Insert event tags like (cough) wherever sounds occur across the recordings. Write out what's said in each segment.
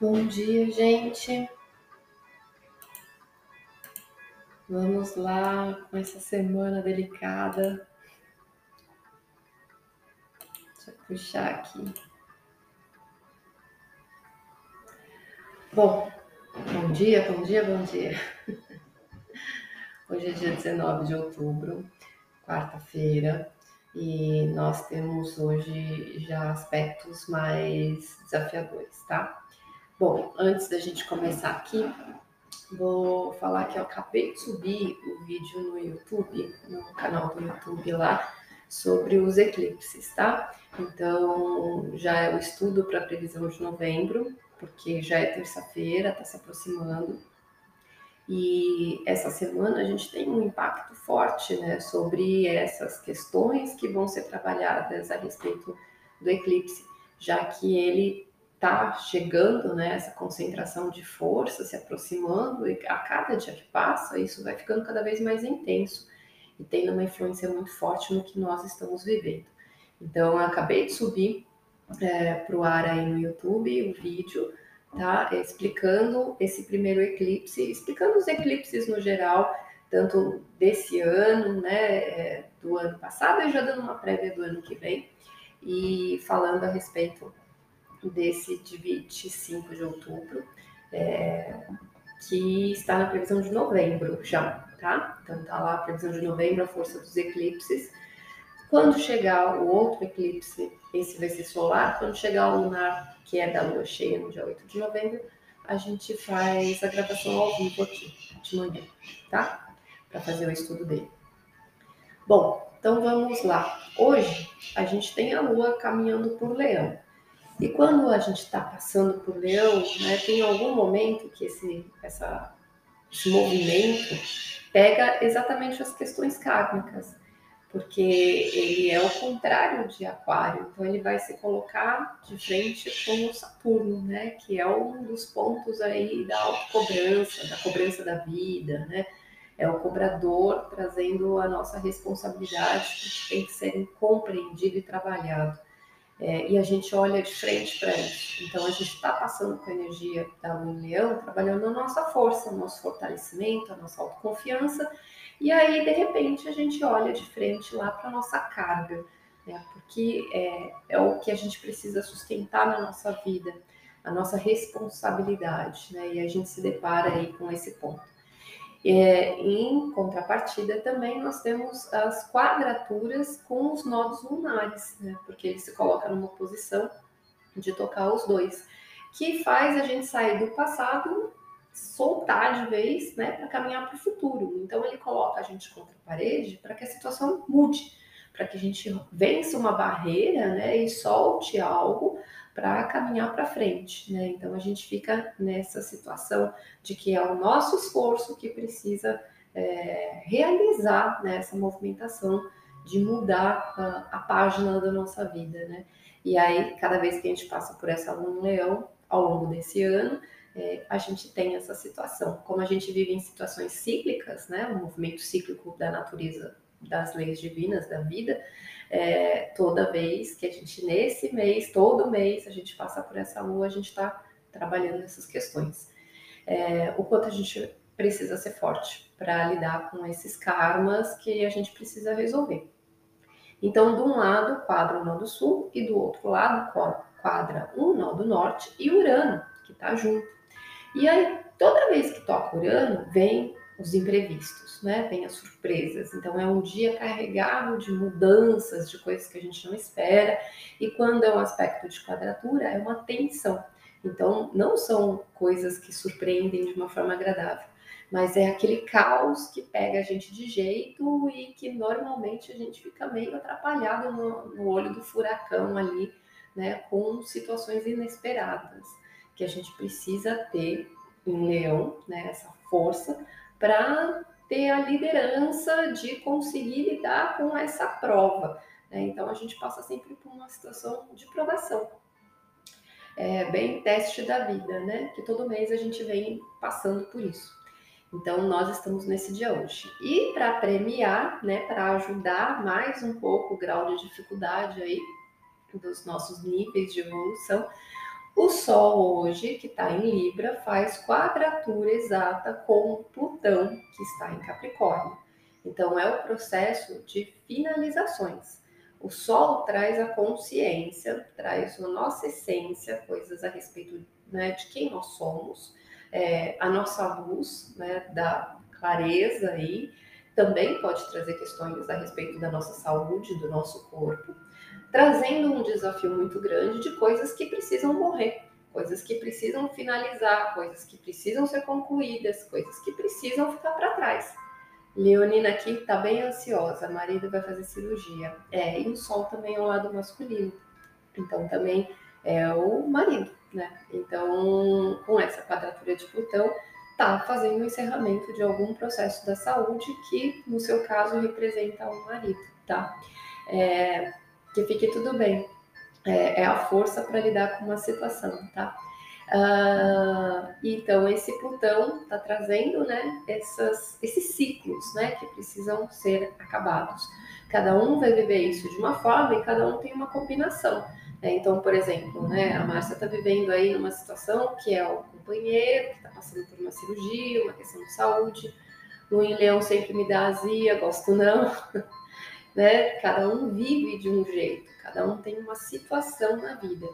Bom dia, gente. Vamos lá com essa semana delicada. Deixa eu puxar aqui. Bom, bom dia, bom dia, bom dia. Hoje é dia 19 de outubro, quarta-feira, e nós temos hoje já aspectos mais desafiadores, tá? Bom, antes da gente começar aqui, vou falar que eu acabei de subir o vídeo no YouTube, no canal do YouTube lá, sobre os eclipses, tá? Então, já é o estudo para a previsão de novembro, porque já é terça-feira, está se aproximando. E essa semana a gente tem um impacto forte né, sobre essas questões que vão ser trabalhadas a respeito do eclipse, já que ele está chegando, né, essa concentração de força se aproximando, e a cada dia que passa, isso vai ficando cada vez mais intenso e tendo uma influência muito forte no que nós estamos vivendo. Então, eu acabei de subir é, para o ar aí no YouTube o vídeo, tá? Explicando esse primeiro eclipse, explicando os eclipses no geral, tanto desse ano, né, é, do ano passado, e já dando uma prévia do ano que vem, e falando a respeito desse de 25 de outubro, é, que está na previsão de novembro já, tá? Então tá lá a previsão de novembro, a força dos eclipses. Quando chegar o outro eclipse, esse vai ser solar, quando chegar o lunar, que é da lua cheia no dia 8 de novembro, a gente faz a gravação ao vivo aqui, de manhã, tá? Para fazer o estudo dele. Bom, então vamos lá. Hoje a gente tem a lua caminhando por leão. E quando a gente está passando por leão, né, tem algum momento que esse, essa, esse movimento pega exatamente as questões kármicas, porque ele é o contrário de Aquário, então ele vai se colocar de frente com o Saturno, né, que é um dos pontos aí da autocobrança, da cobrança da vida, né, é o cobrador trazendo a nossa responsabilidade que tem que ser compreendido e trabalhado. É, e a gente olha de frente para isso. Então, a gente está passando com a energia da Lua em Leão, trabalhando a nossa força, o nosso fortalecimento, a nossa autoconfiança. E aí, de repente, a gente olha de frente lá para a nossa carga, né? porque é, é, o que a gente precisa sustentar na nossa vida, a nossa responsabilidade. Né? E a gente se depara aí com esse ponto. É, em contrapartida, também nós temos as quadraturas com os nodos lunares, né? porque ele se coloca numa posição de tocar os dois, que faz a gente sair do passado, soltar de vez, né, para caminhar para o futuro. Então, ele coloca a gente contra a parede para que a situação mude, para que a gente vença uma barreira né, e solte algo para caminhar para frente, né? Então a gente fica nessa situação de que é o nosso esforço que precisa é, realizar né, essa movimentação de mudar a, a, página da nossa vida, né? E aí, cada vez que a gente passa por essa lua leão, ao longo desse ano, é, a gente tem essa situação. Como a gente vive em situações cíclicas, né? O movimento cíclico da natureza, das leis divinas da vida, é, toda vez que a gente, nesse mês, todo mês, a gente passa por essa lua, a gente está trabalhando essas questões. É, o quanto a gente precisa ser forte para lidar com esses karmas que a gente precisa resolver. Então, de um lado, quadra o nó do sul, e do outro lado, quadra o nó do norte e Urano, que está junto. E aí, toda vez que toca Urano, vem os imprevistos, né? Vem as surpresas. Então é um dia carregado de mudanças, de coisas que a gente não espera. E quando é um aspecto de quadratura, é uma tensão. Então não são coisas que surpreendem de uma forma agradável, mas é aquele caos que pega a gente de jeito e que normalmente a gente fica meio atrapalhado no, no olho do furacão ali, né? Com situações inesperadas que a gente precisa ter em leão, né? Essa força para ter a liderança de conseguir lidar com essa prova. Né? Então a gente passa sempre por uma situação de provação. É bem teste da vida, né? Que todo mês a gente vem passando por isso. Então nós estamos nesse dia hoje. E para premiar, né, para ajudar mais um pouco o grau de dificuldade aí dos nossos níveis de evolução, O Sol hoje, que está em Libra, faz quadratura exata com Plutão, que está em Capricórnio. Então, é o processo de finalizações. O Sol traz a consciência, traz a nossa essência, coisas a respeito né, de quem nós somos, é, a nossa luz, né, da clareza aí, também pode trazer questões a respeito da nossa saúde, do nosso corpo, trazendo um desafio muito grande de coisas que precisam morrer, coisas que precisam finalizar, coisas que precisam ser concluídas, coisas que precisam ficar para trás. Leonina aqui está bem ansiosa, marido vai fazer cirurgia. É, e o sol também é o lado masculino. Então também é o marido, né? Então, com essa quadratura de Plutão, tá fazendo o encerramento de algum processo da saúde que, no seu caso, representa o marido, tá? É, que fique tudo bem. É, é a força para lidar com uma situação, tá? Uh, então, esse Plutão está trazendo né, essas, esses ciclos né, que precisam ser acabados. Cada um vai viver isso de uma forma e cada um tem uma combinação. Né? Então, por exemplo, né, a Márcia está vivendo aí numa situação que é o companheiro, que está passando por uma cirurgia, uma questão de saúde. Em Leão sempre me dá azia, gosto não. (laughs) né? Cada um vive de um jeito, cada um tem uma situação na vida.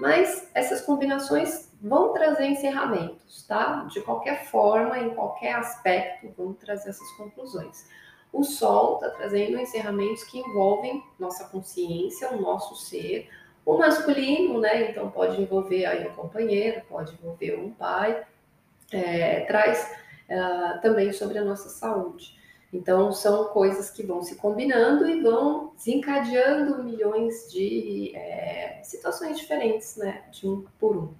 Mas essas combinações vão trazer encerramentos, tá? De qualquer forma, em qualquer aspecto, vão trazer essas conclusões. O Sol está trazendo encerramentos que envolvem nossa consciência, o nosso ser, o masculino, né? Então pode envolver aí um companheiro, pode envolver um pai, é, traz uh, também sobre a nossa saúde. Então, são coisas que vão se combinando e vão desencadeando milhões de é, situações diferentes, né? De um por um.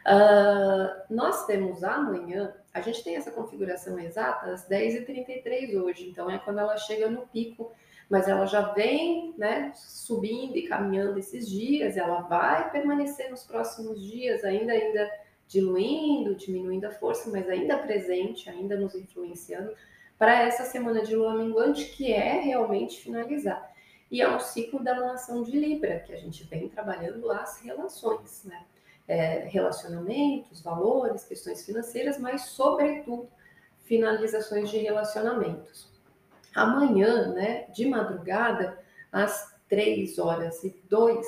Uh, nós temos amanhã, a gente tem essa configuração exata às 10h33 hoje, então é quando ela chega no pico, mas ela já vem né, subindo e caminhando esses dias, ela vai permanecer nos próximos dias, ainda, ainda diluindo, diminuindo a força, mas ainda presente, ainda nos influenciando para essa semana de lua minguante, que é realmente finalizar. E é um ciclo da lunação de Libra, que a gente vem trabalhando as relações, né? É, relacionamentos, valores, questões financeiras, mas, sobretudo, finalizações de relacionamentos. Amanhã, né, de madrugada, às 3 horas e 2,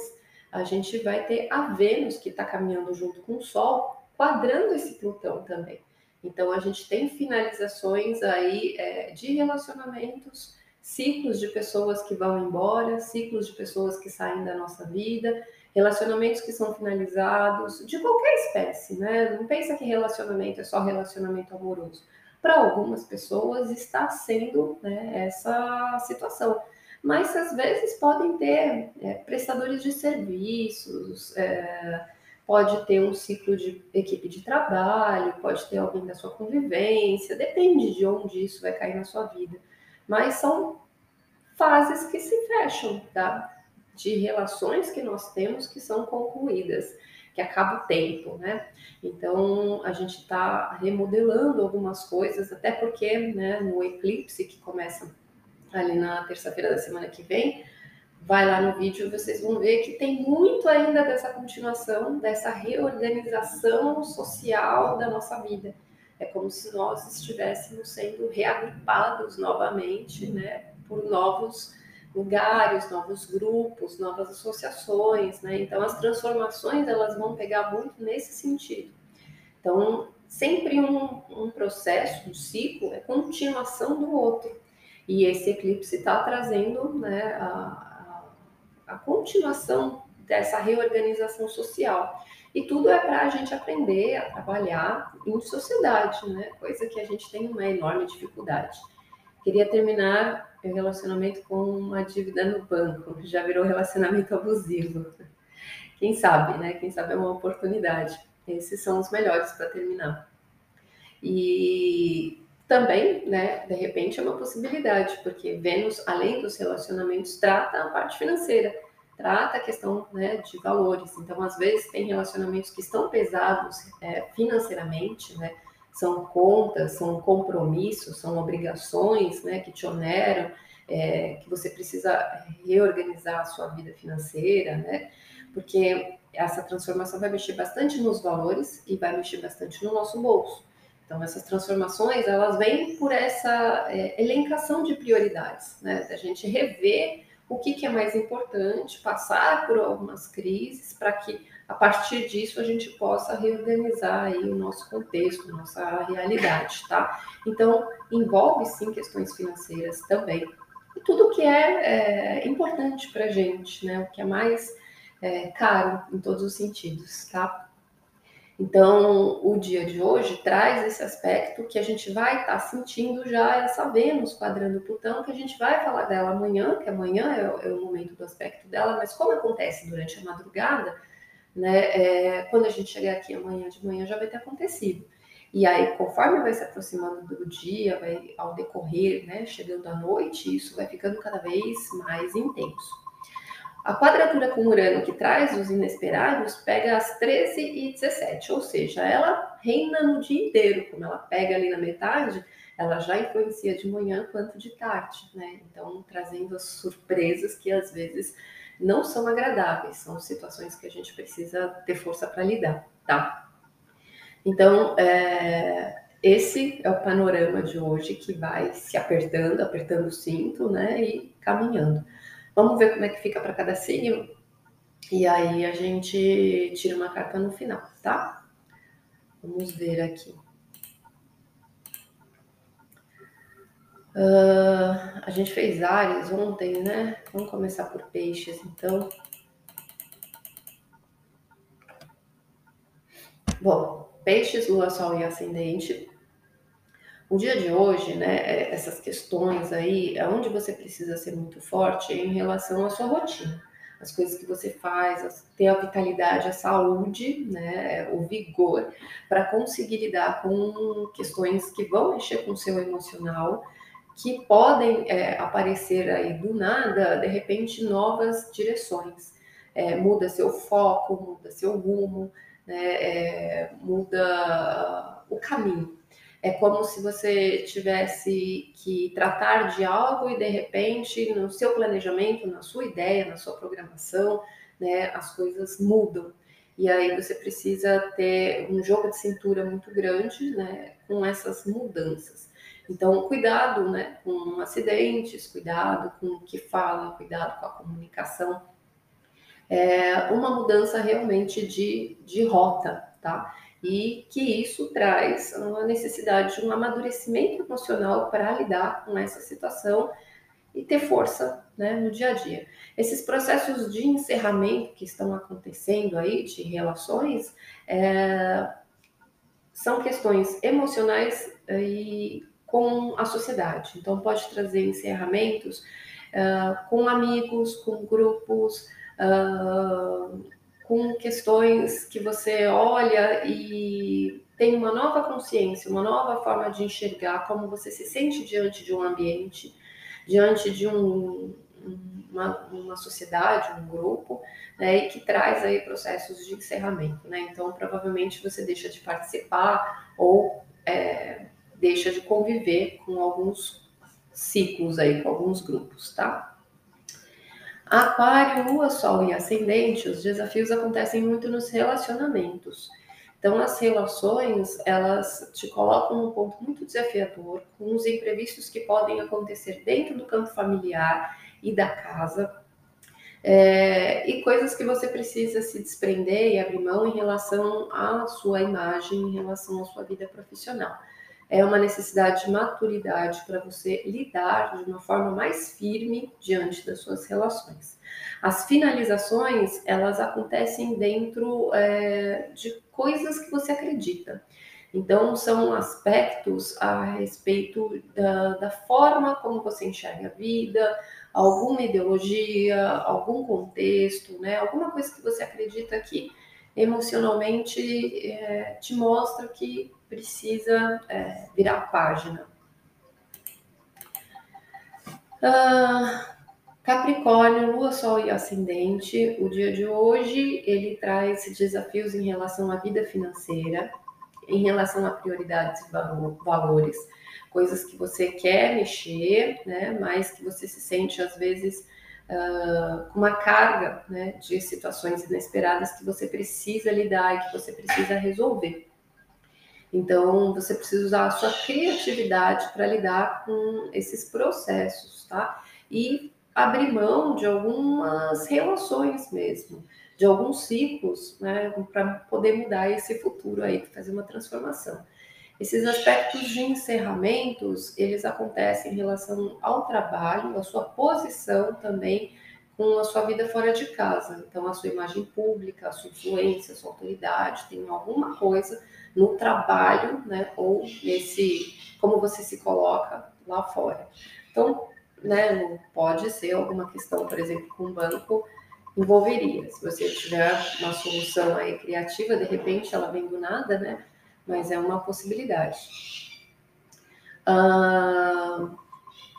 a gente vai ter a Vênus, que está caminhando junto com o Sol, quadrando esse Plutão também. Então, a gente tem finalizações aí é, de relacionamentos, ciclos de pessoas que vão embora, ciclos de pessoas que saem da nossa vida, relacionamentos que são finalizados, de qualquer espécie, né? Não pensa que relacionamento é só relacionamento amoroso. Para algumas pessoas está sendo né, essa situação. Mas às vezes podem ter é, prestadores de serviços, é, pode ter um ciclo de equipe de trabalho, pode ter alguém da sua convivência, depende de onde isso vai cair na sua vida. Mas são fases que se fecham, tá? De relações que nós temos que são concluídas, que acaba o tempo, né? Então a gente está remodelando algumas coisas, até porque né, no eclipse que começa ali na terça-feira da semana que vem, vai lá no vídeo, vocês vão ver que tem muito ainda dessa continuação, dessa reorganização social da nossa vida. É como se nós estivéssemos sendo reagrupados novamente, né, por novos lugares, novos grupos, novas associações, né? Então as transformações elas vão pegar muito nesse sentido. Então sempre um, um processo, um ciclo é continuação do outro. E esse eclipse está trazendo, né, a, a continuação dessa reorganização social. E tudo é para a gente aprender a trabalhar em sociedade, né? Coisa que a gente tem uma enorme dificuldade. Queria terminar o relacionamento com uma dívida no banco, já virou relacionamento abusivo. Quem sabe, né? Quem sabe é uma oportunidade. Esses são os melhores para terminar. E também, né, de repente é uma possibilidade, porque Vênus, além dos relacionamentos, trata a parte financeira, trata a questão né, de valores. Então, às vezes, tem relacionamentos que estão pesados é, financeiramente, né, são contas, são compromissos, são obrigações né, que te oneram, é, que você precisa reorganizar a sua vida financeira, né? Porque essa transformação vai mexer bastante nos valores e vai mexer bastante no nosso bolso. Então, essas transformações, elas vêm por essa é, elencação de prioridades, né? Da gente rever o que, que é mais importante, passar por algumas crises para que a partir disso a gente possa reorganizar aí o nosso contexto, nossa realidade, tá? Então, envolve sim questões financeiras também. E tudo que é, é importante para a gente, né? O que é mais é, caro em todos os sentidos, tá? Então, o dia de hoje traz esse aspecto que a gente vai estar tá sentindo já essa Vênus quadrando Plutão, que a gente vai falar dela amanhã, que amanhã é o, é o momento do aspecto dela, mas como acontece durante a madrugada, né, é, quando a gente chegar aqui amanhã de manhã já vai ter acontecido. E aí, conforme vai se aproximando do dia, vai ao decorrer, né, chegando à noite, isso vai ficando cada vez mais intenso. A quadratura com Urano que traz os inesperados pega às 13 e 17, ou seja, ela reina no dia inteiro, como ela pega ali na metade, ela já influencia de manhã quanto de tarde, né? Então, trazendo as surpresas que às vezes não são agradáveis, são situações que a gente precisa ter força para lidar, tá? Então, é, esse é o panorama de hoje que vai se apertando, apertando o cinto, né, e caminhando. Vamos ver como é que fica para cada signo. E aí a gente tira uma carta no final, tá? Vamos ver aqui. Uh, a gente fez Ares ontem, né? Vamos começar por peixes, então. Bom, peixes, lua, sol e ascendente. O dia de hoje, né, é, essas questões aí, é onde você precisa ser muito forte em relação à sua rotina. As coisas que você faz, ter a vitalidade, a saúde, né, o vigor, para conseguir lidar com questões que vão mexer com o seu emocional, que podem é, aparecer aí do nada, de repente, novas direções. É, muda seu foco, muda seu rumo, né, é, muda o caminho. É como se você tivesse que tratar de algo e de repente no seu planejamento, na sua ideia, na sua programação, né, as coisas mudam. E aí você precisa ter um jogo de cintura muito grande, né, com essas mudanças. Então, cuidado, né, com acidentes, cuidado com o que fala, cuidado com a comunicação. É uma mudança realmente de, de rota, tá? E que isso traz a necessidade de um amadurecimento emocional para lidar com essa situação e ter força né, no dia a dia. Esses processos de encerramento que estão acontecendo aí, de relações, é, são questões emocionais e com a sociedade. Então, pode trazer encerramentos uh, com amigos, com grupos, uh, com questões que você olha e tem uma nova consciência, uma nova forma de enxergar como você se sente diante de um ambiente, diante de um, uma, uma, sociedade, um grupo, né, e que traz aí processos de encerramento, né? Então, provavelmente você deixa de participar ou é, deixa de conviver com alguns ciclos aí, com alguns grupos, tá? Aquário, Lua, Sol e Ascendente, os desafios acontecem muito nos relacionamentos. Então, as relações, elas te colocam num ponto muito desafiador, com os imprevistos que podem acontecer dentro do campo familiar e da casa, é, e coisas que você precisa se desprender e abrir mão em relação à sua imagem, em relação à sua vida profissional é uma necessidade de maturidade para você lidar de uma forma mais firme diante das suas relações. As finalizações, elas acontecem dentro é, de coisas que você acredita. Então, são aspectos a respeito da, da forma como você enxerga a vida, alguma ideologia, algum contexto, né? alguma coisa que você acredita que emocionalmente é, te mostra que precisa é, virar a página. Ah, Capricórnio, Lua, Sol e Ascendente, o dia de hoje ele traz desafios em relação à vida financeira, em relação a prioridades e valores, coisas que você quer mexer, né, mas que você se sente às vezes com uma carga né, de situações inesperadas que você precisa lidar e que você precisa resolver. Então, você precisa usar a sua criatividade para lidar com esses processos, tá? E abrir mão de algumas relações mesmo, de alguns ciclos, né, para poder mudar esse futuro aí, fazer uma transformação. Esses aspectos de encerramentos, eles acontecem em relação ao trabalho, à sua posição também com a sua vida fora de casa. Então, a sua imagem pública, a sua influência, a sua autoridade, tem alguma coisa no trabalho, né, ou nesse como você se coloca lá fora. Então, né, pode ser alguma questão, por exemplo, com o banco envolveria. Se você tiver uma solução aí criativa, de repente ela vem do nada, né? Mas é uma possibilidade. Ah,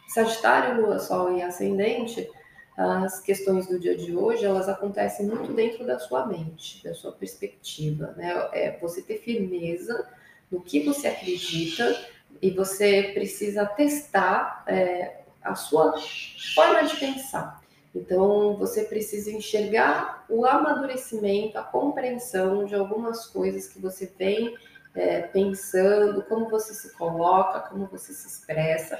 Sagitário, Lua, Sol e Ascendente, as questões do dia de hoje, elas acontecem muito dentro da sua mente, da sua perspectiva, né? É você ter firmeza no que você acredita e você precisa testar é, a sua forma de pensar. Então, você precisa enxergar o amadurecimento, a compreensão de algumas coisas que você vem é, pensando, como você se coloca, como você se expressa,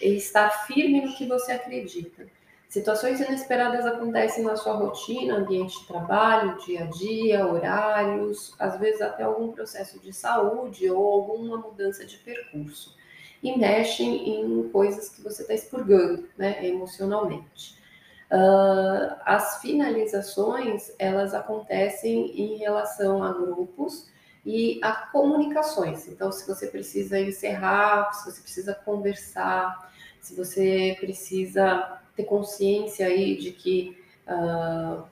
e estar firme no que você acredita. Situações inesperadas acontecem na sua rotina, ambiente de trabalho, dia a dia, horários, às vezes até algum processo de saúde ou alguma mudança de percurso. E mexem em coisas que você está expurgando, né, emocionalmente. Uh, as finalizações, elas acontecem em relação a grupos e a comunicações. Então, se você precisa encerrar, se você precisa conversar, se você precisa ter consciência aí de que uh,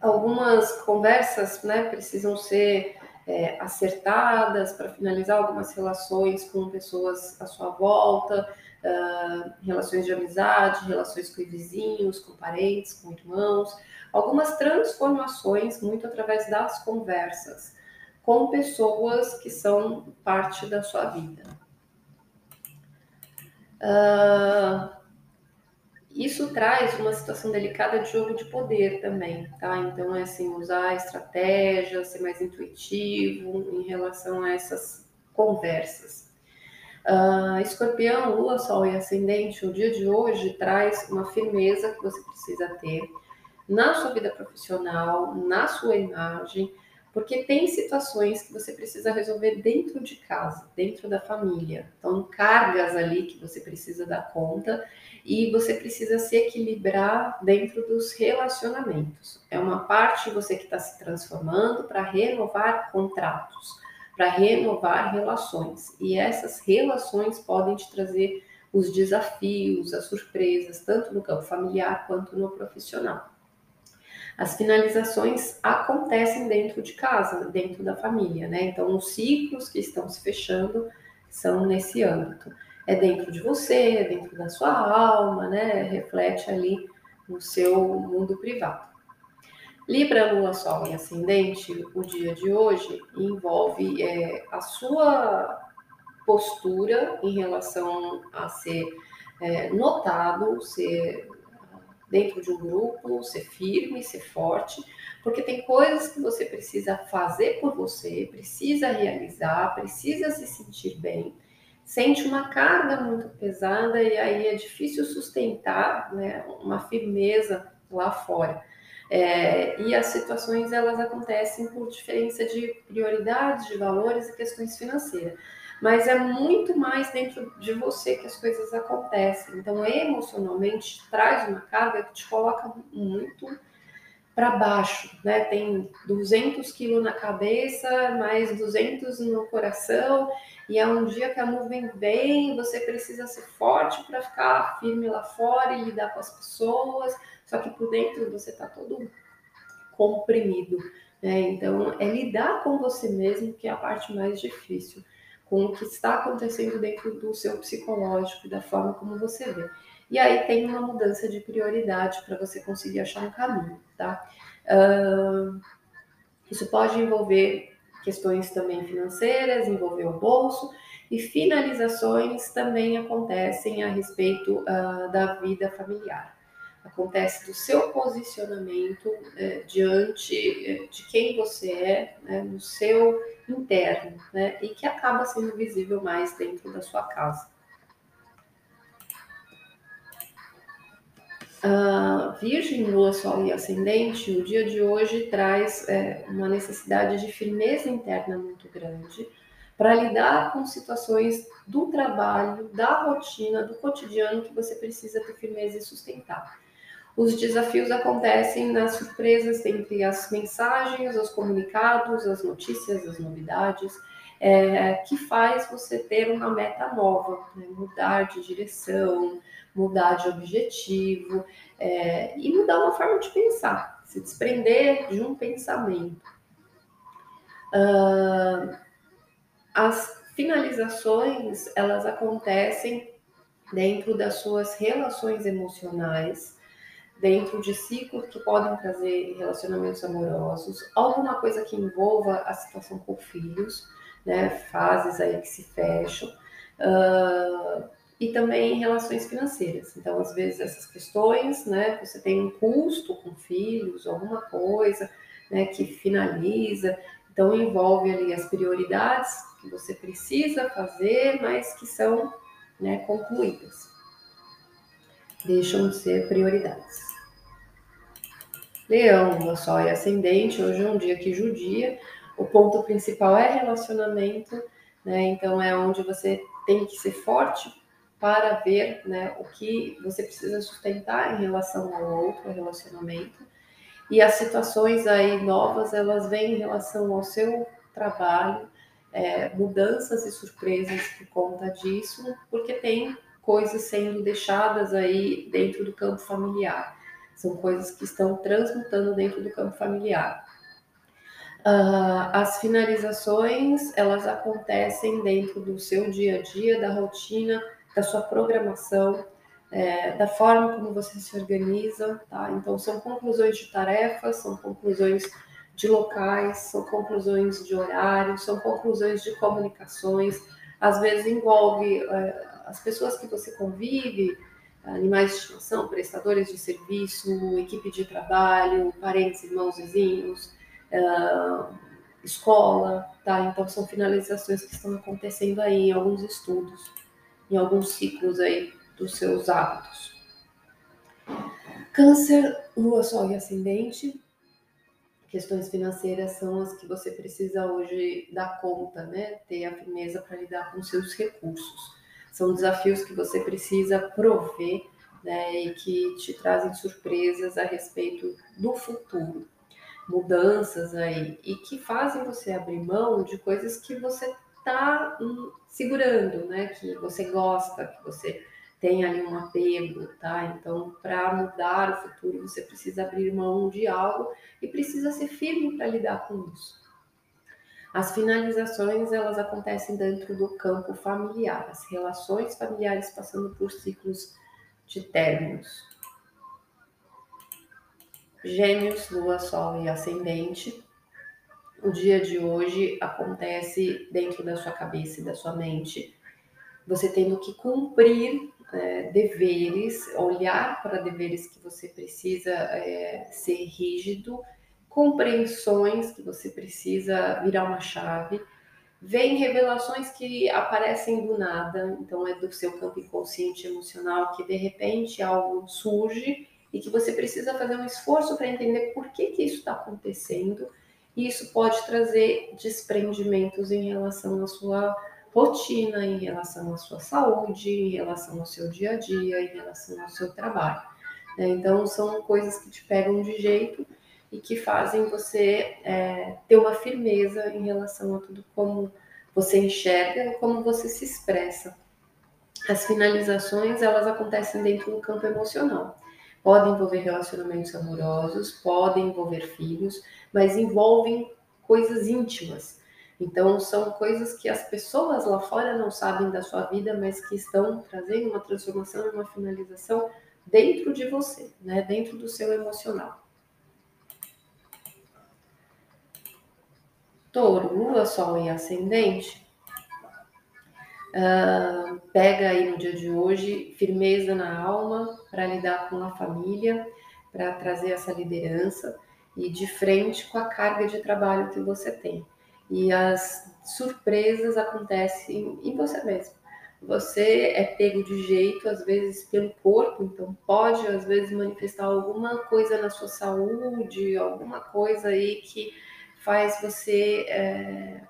algumas conversas né, precisam ser é, acertadas para finalizar algumas relações com pessoas à sua volta, uh, relações de amizade, relações com vizinhos, com parentes, com irmãos, algumas transformações muito através das conversas com pessoas que são parte da sua vida. Uh, isso traz uma situação delicada de jogo de poder também, tá? Então, é assim, usar estratégia, ser mais intuitivo em relação a essas conversas. Uh, escorpião, Lua, Sol e Ascendente, o dia de hoje traz uma firmeza que você precisa ter na sua vida profissional, na sua imagem, porque tem situações que você precisa resolver dentro de casa, dentro da família. Então, cargas ali que você precisa dar conta e você precisa se equilibrar dentro dos relacionamentos. É uma parte você que está se transformando para renovar contratos, para renovar relações. E essas relações podem te trazer os desafios, as surpresas, tanto no campo familiar quanto no profissional. As finalizações acontecem dentro de casa, dentro da família, né? Então, os ciclos que estão se fechando são nesse âmbito. É dentro de você, é dentro da sua alma, né? Reflete ali no seu mundo privado. Libra, Lua, Sol e Ascendente, o dia de hoje envolve é, a sua postura em relação a ser é, notado, ser dentro de um grupo, ser firme, ser forte, porque tem coisas que você precisa fazer por você, precisa realizar, precisa se sentir bem, sente uma carga muito pesada e aí é difícil sustentar né, uma firmeza lá fora. É, e as situações elas acontecem por diferença de prioridades, de valores e questões financeiras mas é muito mais dentro de você que as coisas acontecem. Então, emocionalmente, traz uma carga que te coloca muito para baixo, né? Tem 200 quilos na cabeça, mais 200 no coração, e é um dia que a nuvem vem, você precisa ser forte para ficar firme lá fora e lidar com as pessoas, só que por dentro você está todo comprimido, né? Então, é lidar com você mesmo que é a parte mais difícil com o que está acontecendo dentro do seu psicológico e da forma como você vê. E aí tem uma mudança de prioridade para você conseguir achar um caminho, tá? Uh, isso pode envolver questões também financeiras, envolver o bolso, e finalizações também acontecem a respeito uh, da vida familiar. Acontece do seu posicionamento uh, diante uh, de quem você é, né, no seu interno, né, e que acaba sendo visível mais dentro da sua casa. Uh, Virgem, Lua, Sol e Ascendente, o dia de hoje traz é, uma necessidade de firmeza interna muito grande para lidar com situações do trabalho, da rotina, do cotidiano que você precisa ter firmeza e sustentar. Os desafios acontecem nas surpresas entre as mensagens, os comunicados, as notícias, as novidades, é, que faz você ter uma meta nova, né? mudar de direção, mudar de objetivo é, e mudar uma forma de pensar, se desprender de um pensamento. Uh, as finalizações elas acontecem dentro das suas relações emocionais, dentro de ciclos que podem trazer relacionamentos amorosos, alguma coisa que envolva a situação com filhos, né, fases aí que se fecham. Uh, e também relações financeiras. Então, às vezes, essas questões, né, você tem um custo com filhos, alguma coisa, né, que finaliza, então envolve ali as prioridades que você precisa fazer, mas que são né, concluídas. Deixam de ser prioridades. Leão, Lua, Sol e Ascendente, hoje é um dia que judia. O ponto principal é relacionamento, né? Então é onde você tem que ser forte para ver né, o que você precisa sustentar em relação ao outro relacionamento. E as situações aí novas, elas vêm em relação ao seu trabalho, é, mudanças e surpresas por conta disso, porque tem coisas sendo deixadas aí dentro do campo familiar. São coisas que estão transmutando dentro do campo familiar. Uh, as finalizações, elas acontecem dentro do seu dia a dia, da rotina, da sua programação, é, da forma como você se organiza, tá? Então, são conclusões de tarefas, são conclusões de locais, são conclusões de horários, são conclusões de comunicações, às vezes envolve é, as pessoas que você convive, animais de estimação, prestadores de serviço, equipe de trabalho, parentes, irmãos, vizinhos, é, escola, tá? Então são finalizações que estão acontecendo aí em alguns estudos em alguns ciclos aí dos seus hábitos. Câncer, lua, sol e ascendente. Questões financeiras são as que você precisa hoje dar conta, né? Ter a firmeza para lidar com seus recursos. São desafios que você precisa prover, né? E que te trazem surpresas a respeito do futuro. Mudanças aí e que fazem você abrir mão de coisas que você está hum, segurando, né? Que você gosta, que você tem ali um apego, tá? Então, para mudar o futuro, você precisa abrir mão de algo e precisa ser firme para lidar com isso. As finalizações, elas acontecem dentro do campo familiar, as relações familiares passando por ciclos de términos. Gêmeos, Lua, Sol e Ascendente o dia de hoje acontece dentro da sua cabeça e da sua mente. Você tendo que cumprir é, deveres, olhar para deveres que você precisa é, ser rígido, compreensões que você precisa virar uma chave. Vem revelações que aparecem do nada, então é do seu campo inconsciente emocional que de repente algo surge e que você precisa fazer um esforço para entender por que, que isso está acontecendo e isso pode trazer desprendimentos em relação à sua rotina, em relação à sua saúde, em relação ao seu dia a dia, em relação ao seu trabalho. Né? Então, são coisas que te pegam de jeito e que fazem você é, ter uma firmeza em relação a tudo como você enxerga e como você se expressa. As finalizações, elas acontecem dentro do campo emocional. Podem envolver relacionamentos amorosos, podem envolver filhos, mas envolvem coisas íntimas. Então, são coisas que as pessoas lá fora não sabem da sua vida, mas que estão trazendo uma transformação e uma finalização dentro de você, né? dentro do seu emocional. Touro, Lua, Sol e Ascendente, uh, pega aí no dia de hoje firmeza na alma para lidar com a família, para trazer essa liderança e de frente com a carga de trabalho que você tem. E as surpresas acontecem em você mesmo. Você é pego de jeito, às vezes pelo corpo, então pode às vezes manifestar alguma coisa na sua saúde, alguma coisa aí que faz você é,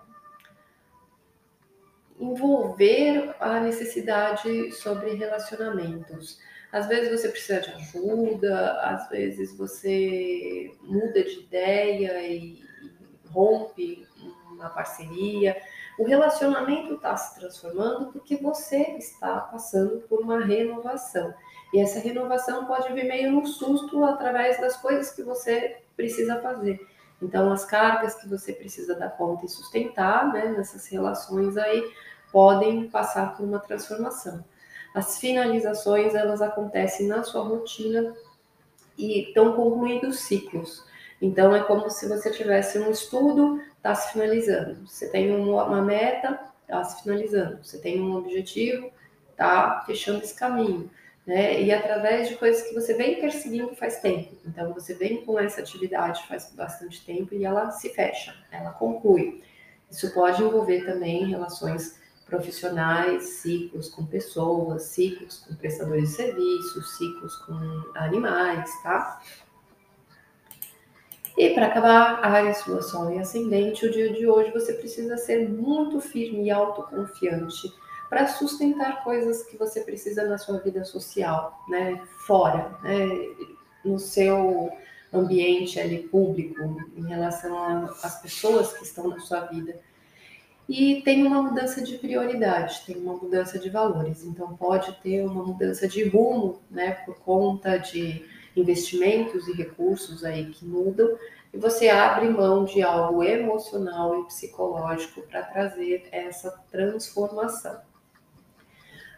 envolver a necessidade sobre relacionamentos. Às vezes você precisa de ajuda, às vezes você muda de ideia e, e rompe uma parceria. O relacionamento está se transformando porque você está passando por uma renovação. E essa renovação pode vir meio no susto através das coisas que você precisa fazer. Então, as cargas que você precisa dar conta e sustentar né, nessas relações aí podem passar por uma transformação. As finalizações, elas acontecem na sua rotina e estão concluindo ciclos. Então, é como se você tivesse um estudo, está se finalizando. Você tem uma meta, está se finalizando. Você tem um objetivo, está fechando esse caminho. Né? E através de coisas que você vem perseguindo faz tempo. Então, você vem com essa atividade faz bastante tempo e ela se fecha, ela conclui. Isso pode envolver também relações profissionais, ciclos com pessoas, ciclos com prestadores de serviços, ciclos com animais, tá? E para acabar, Ares, Lua, Sol e Ascendente, o dia de hoje você precisa ser muito firme e autoconfiante para sustentar coisas que você precisa na sua vida social, né? Fora, né? No seu ambiente ali público, em relação às pessoas que estão na sua vida e tem uma mudança de prioridade, tem uma mudança de valores. Então, pode ter uma mudança de rumo, né, por conta de investimentos e recursos aí que mudam, e você abre mão de algo emocional e psicológico para trazer essa transformação.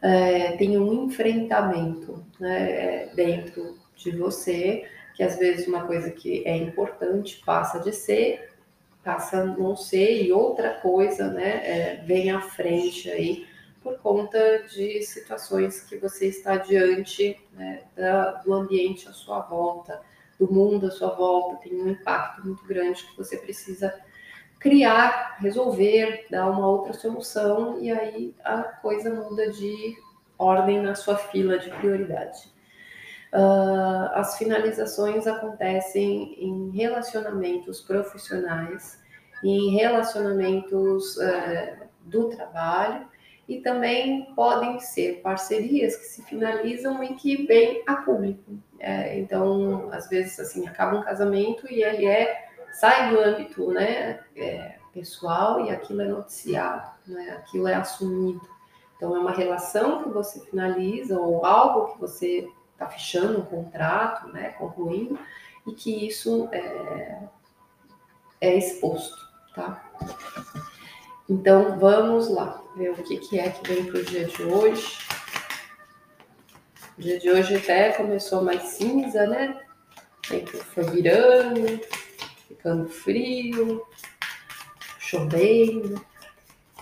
É, tem um enfrentamento né, dentro de você, que às vezes uma coisa que é importante passa de ser passa a não ser e outra coisa, né, é, vem à frente aí por conta de situações que você está diante né, da, do ambiente à sua volta, do mundo à sua volta, tem um impacto muito grande que você precisa criar, resolver, dar uma outra solução e aí a coisa muda de ordem na sua fila de prioridade. Uh, as finalizações acontecem em relacionamentos profissionais, em relacionamentos uh, do trabalho e também podem ser parcerias que se finalizam e que vêm a público. É, então, às vezes, assim, acaba um casamento e ele é sai do âmbito, né, é, pessoal e aquilo é noticiado, né, aquilo é assumido. Então, é uma relação que você finaliza ou algo que você está fechando um contrato, né, concluindo, e que isso é, é exposto, tá? Então, vamos lá, ver o que, que é que vem para o dia de hoje. O dia de hoje até começou mais cinza, né? Foi virando, ficando frio, chovendo,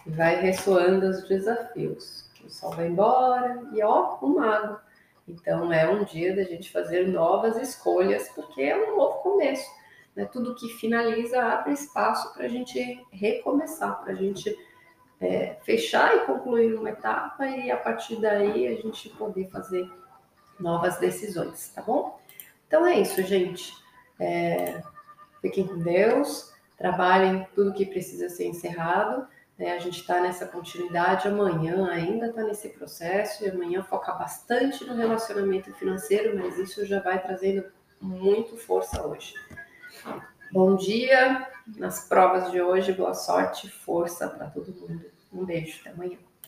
e vai ressoando os desafios. O sol vai embora e ó, o mago então é um dia da gente fazer novas escolhas, porque é um novo começo. Né? Tudo que finaliza abre espaço para a gente recomeçar, para a gente é, fechar e concluir uma etapa e a partir daí a gente poder fazer novas decisões, tá bom? Então é isso, gente. É, fiquem com Deus, trabalhem tudo que precisa ser encerrado né? A gente está nessa continuidade, amanhã ainda está nesse processo, e amanhã foca bastante no relacionamento financeiro, mas isso já vai trazendo muito força hoje. Bom dia nas provas de hoje, boa sorte, força para todo mundo. Um beijo, até amanhã.